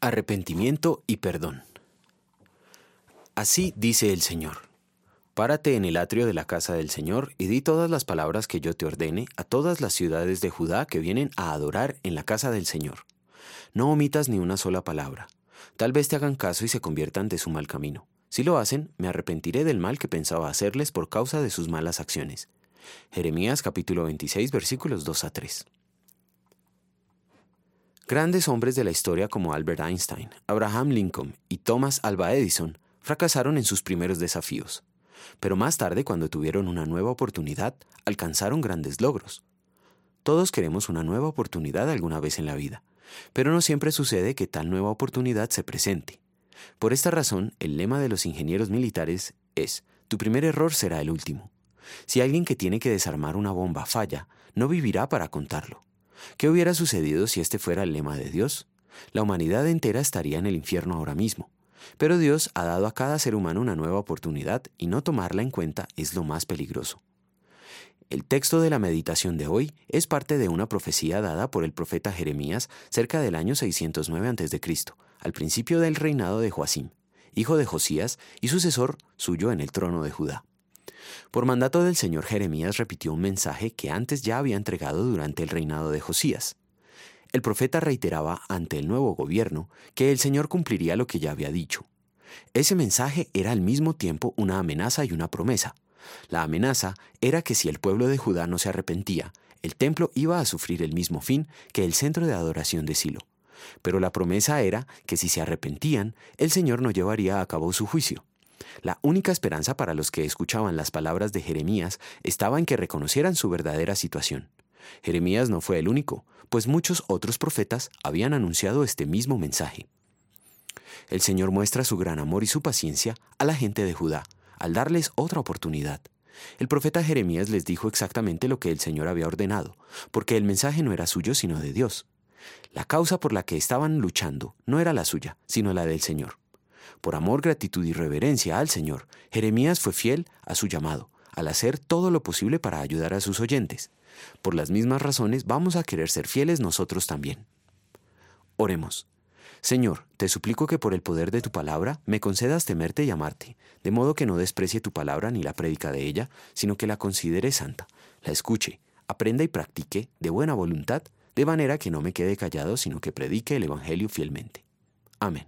Arrepentimiento y perdón. Así dice el Señor. Párate en el atrio de la casa del Señor y di todas las palabras que yo te ordene a todas las ciudades de Judá que vienen a adorar en la casa del Señor. No omitas ni una sola palabra. Tal vez te hagan caso y se conviertan de su mal camino. Si lo hacen, me arrepentiré del mal que pensaba hacerles por causa de sus malas acciones. Jeremías capítulo 26 versículos 2 a 3. Grandes hombres de la historia como Albert Einstein, Abraham Lincoln y Thomas Alva Edison fracasaron en sus primeros desafíos, pero más tarde, cuando tuvieron una nueva oportunidad, alcanzaron grandes logros. Todos queremos una nueva oportunidad alguna vez en la vida, pero no siempre sucede que tal nueva oportunidad se presente. Por esta razón, el lema de los ingenieros militares es, tu primer error será el último. Si alguien que tiene que desarmar una bomba falla, no vivirá para contarlo. ¿Qué hubiera sucedido si este fuera el lema de Dios? La humanidad entera estaría en el infierno ahora mismo. Pero Dios ha dado a cada ser humano una nueva oportunidad y no tomarla en cuenta es lo más peligroso. El texto de la meditación de hoy es parte de una profecía dada por el profeta Jeremías cerca del año 609 a.C., al principio del reinado de Joacim, hijo de Josías y sucesor suyo en el trono de Judá. Por mandato del Señor Jeremías repitió un mensaje que antes ya había entregado durante el reinado de Josías. El profeta reiteraba ante el nuevo gobierno que el Señor cumpliría lo que ya había dicho. Ese mensaje era al mismo tiempo una amenaza y una promesa. La amenaza era que si el pueblo de Judá no se arrepentía, el templo iba a sufrir el mismo fin que el centro de adoración de Silo. Pero la promesa era que si se arrepentían, el Señor no llevaría a cabo su juicio. La única esperanza para los que escuchaban las palabras de Jeremías estaba en que reconocieran su verdadera situación. Jeremías no fue el único, pues muchos otros profetas habían anunciado este mismo mensaje. El Señor muestra su gran amor y su paciencia a la gente de Judá, al darles otra oportunidad. El profeta Jeremías les dijo exactamente lo que el Señor había ordenado, porque el mensaje no era suyo sino de Dios. La causa por la que estaban luchando no era la suya, sino la del Señor. Por amor, gratitud y reverencia al Señor, Jeremías fue fiel a su llamado, al hacer todo lo posible para ayudar a sus oyentes. Por las mismas razones vamos a querer ser fieles nosotros también. Oremos. Señor, te suplico que por el poder de tu palabra me concedas temerte y amarte, de modo que no desprecie tu palabra ni la prédica de ella, sino que la considere santa, la escuche, aprenda y practique de buena voluntad, de manera que no me quede callado, sino que predique el Evangelio fielmente. Amén.